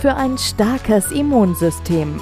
für ein starkes Immunsystem.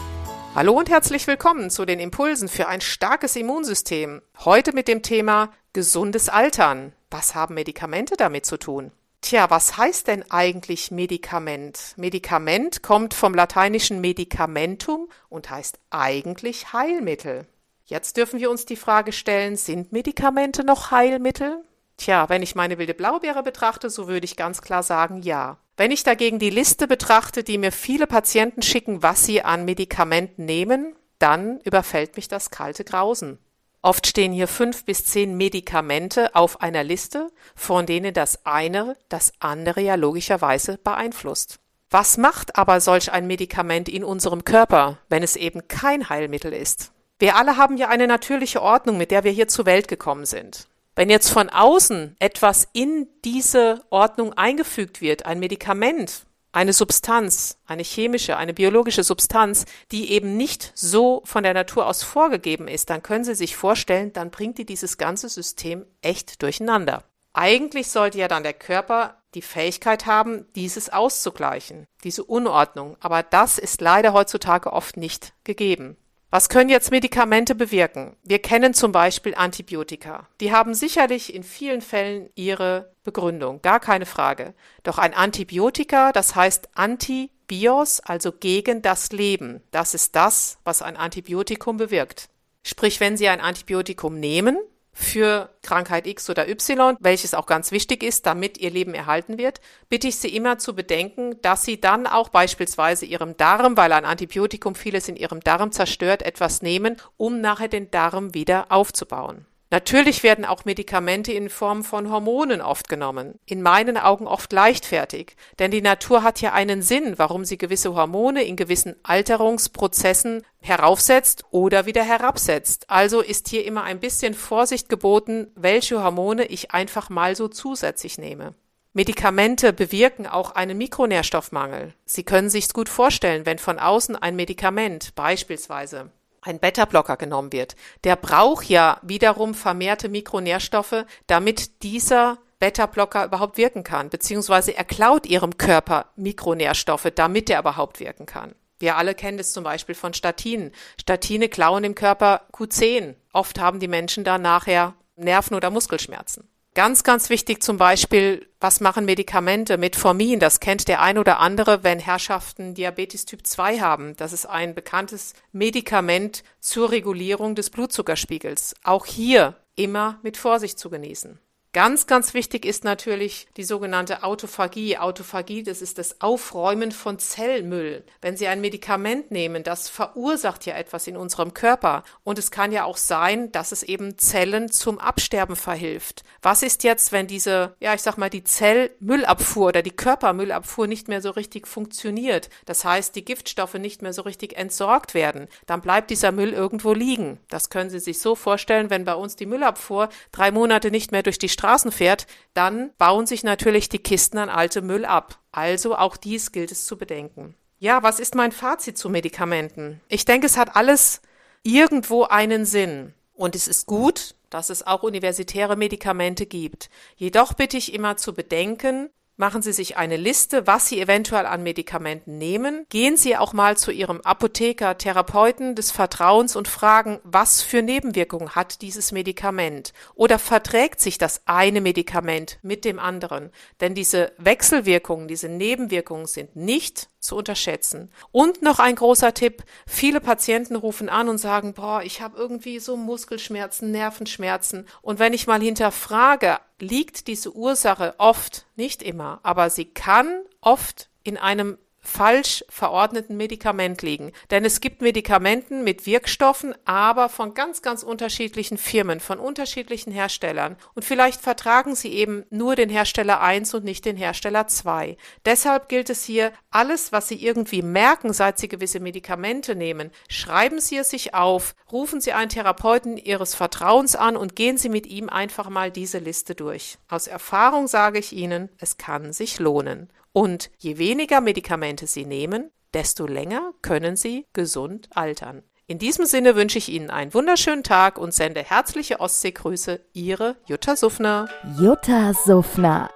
Hallo und herzlich willkommen zu den Impulsen für ein starkes Immunsystem. Heute mit dem Thema gesundes Altern. Was haben Medikamente damit zu tun? Tja, was heißt denn eigentlich Medikament? Medikament kommt vom lateinischen Medicamentum und heißt eigentlich Heilmittel. Jetzt dürfen wir uns die Frage stellen, sind Medikamente noch Heilmittel? Tja, wenn ich meine wilde Blaubeere betrachte, so würde ich ganz klar sagen, ja. Wenn ich dagegen die Liste betrachte, die mir viele Patienten schicken, was sie an Medikamenten nehmen, dann überfällt mich das kalte Grausen. Oft stehen hier fünf bis zehn Medikamente auf einer Liste, von denen das eine das andere ja logischerweise beeinflusst. Was macht aber solch ein Medikament in unserem Körper, wenn es eben kein Heilmittel ist? Wir alle haben ja eine natürliche Ordnung, mit der wir hier zur Welt gekommen sind. Wenn jetzt von außen etwas in diese Ordnung eingefügt wird, ein Medikament, eine Substanz, eine chemische, eine biologische Substanz, die eben nicht so von der Natur aus vorgegeben ist, dann können Sie sich vorstellen, dann bringt die dieses ganze System echt durcheinander. Eigentlich sollte ja dann der Körper die Fähigkeit haben, dieses auszugleichen, diese Unordnung, aber das ist leider heutzutage oft nicht gegeben. Was können jetzt Medikamente bewirken? Wir kennen zum Beispiel Antibiotika. Die haben sicherlich in vielen Fällen ihre Begründung, gar keine Frage. Doch ein Antibiotika, das heißt Antibios, also gegen das Leben, das ist das, was ein Antibiotikum bewirkt. Sprich, wenn Sie ein Antibiotikum nehmen, für Krankheit X oder Y, welches auch ganz wichtig ist, damit ihr Leben erhalten wird, bitte ich Sie immer zu bedenken, dass Sie dann auch beispielsweise Ihrem Darm, weil ein Antibiotikum vieles in Ihrem Darm zerstört, etwas nehmen, um nachher den Darm wieder aufzubauen. Natürlich werden auch Medikamente in Form von Hormonen oft genommen. In meinen Augen oft leichtfertig. Denn die Natur hat ja einen Sinn, warum sie gewisse Hormone in gewissen Alterungsprozessen heraufsetzt oder wieder herabsetzt. Also ist hier immer ein bisschen Vorsicht geboten, welche Hormone ich einfach mal so zusätzlich nehme. Medikamente bewirken auch einen Mikronährstoffmangel. Sie können sich's gut vorstellen, wenn von außen ein Medikament, beispielsweise ein Beta-Blocker genommen wird, der braucht ja wiederum vermehrte Mikronährstoffe, damit dieser Beta-Blocker überhaupt wirken kann, beziehungsweise er klaut ihrem Körper Mikronährstoffe, damit er überhaupt wirken kann. Wir alle kennen das zum Beispiel von Statinen. Statine klauen im Körper Q10. Oft haben die Menschen da nachher Nerven- oder Muskelschmerzen. Ganz, ganz wichtig zum Beispiel, was machen Medikamente? Metformin, das kennt der ein oder andere, wenn Herrschaften Diabetes Typ 2 haben. Das ist ein bekanntes Medikament zur Regulierung des Blutzuckerspiegels. Auch hier immer mit Vorsicht zu genießen. Ganz, ganz wichtig ist natürlich die sogenannte Autophagie. Autophagie, das ist das Aufräumen von Zellmüll. Wenn Sie ein Medikament nehmen, das verursacht ja etwas in unserem Körper. Und es kann ja auch sein, dass es eben Zellen zum Absterben verhilft. Was ist jetzt, wenn diese, ja, ich sag mal, die Zellmüllabfuhr oder die Körpermüllabfuhr nicht mehr so richtig funktioniert? Das heißt, die Giftstoffe nicht mehr so richtig entsorgt werden. Dann bleibt dieser Müll irgendwo liegen. Das können Sie sich so vorstellen, wenn bei uns die Müllabfuhr drei Monate nicht mehr durch die Straße Straßen fährt, dann bauen sich natürlich die Kisten an alte Müll ab. Also auch dies gilt es zu bedenken. Ja, was ist mein Fazit zu Medikamenten? Ich denke, es hat alles irgendwo einen Sinn. Und es ist gut, dass es auch universitäre Medikamente gibt. Jedoch bitte ich immer zu bedenken, Machen Sie sich eine Liste, was Sie eventuell an Medikamenten nehmen. Gehen Sie auch mal zu Ihrem Apotheker, Therapeuten des Vertrauens und fragen, was für Nebenwirkungen hat dieses Medikament? Oder verträgt sich das eine Medikament mit dem anderen? Denn diese Wechselwirkungen, diese Nebenwirkungen sind nicht zu unterschätzen. Und noch ein großer Tipp. Viele Patienten rufen an und sagen, boah, ich habe irgendwie so Muskelschmerzen, Nervenschmerzen. Und wenn ich mal hinterfrage, liegt diese Ursache oft, nicht immer, aber sie kann oft in einem falsch verordneten Medikament liegen. Denn es gibt Medikamenten mit Wirkstoffen, aber von ganz, ganz unterschiedlichen Firmen, von unterschiedlichen Herstellern. Und vielleicht vertragen sie eben nur den Hersteller 1 und nicht den Hersteller 2. Deshalb gilt es hier, alles, was Sie irgendwie merken, seit Sie gewisse Medikamente nehmen, schreiben Sie es sich auf, rufen Sie einen Therapeuten Ihres Vertrauens an und gehen Sie mit ihm einfach mal diese Liste durch. Aus Erfahrung sage ich Ihnen, es kann sich lohnen. Und je weniger Medikamente Sie nehmen, desto länger können Sie gesund altern. In diesem Sinne wünsche ich Ihnen einen wunderschönen Tag und sende herzliche Ostseegrüße, Ihre Jutta Suffner. Jutta Suffner.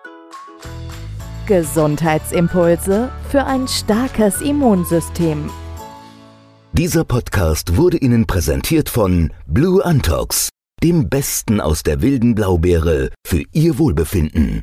Gesundheitsimpulse für ein starkes Immunsystem. Dieser Podcast wurde Ihnen präsentiert von Blue Antox, dem Besten aus der wilden Blaubeere für Ihr Wohlbefinden.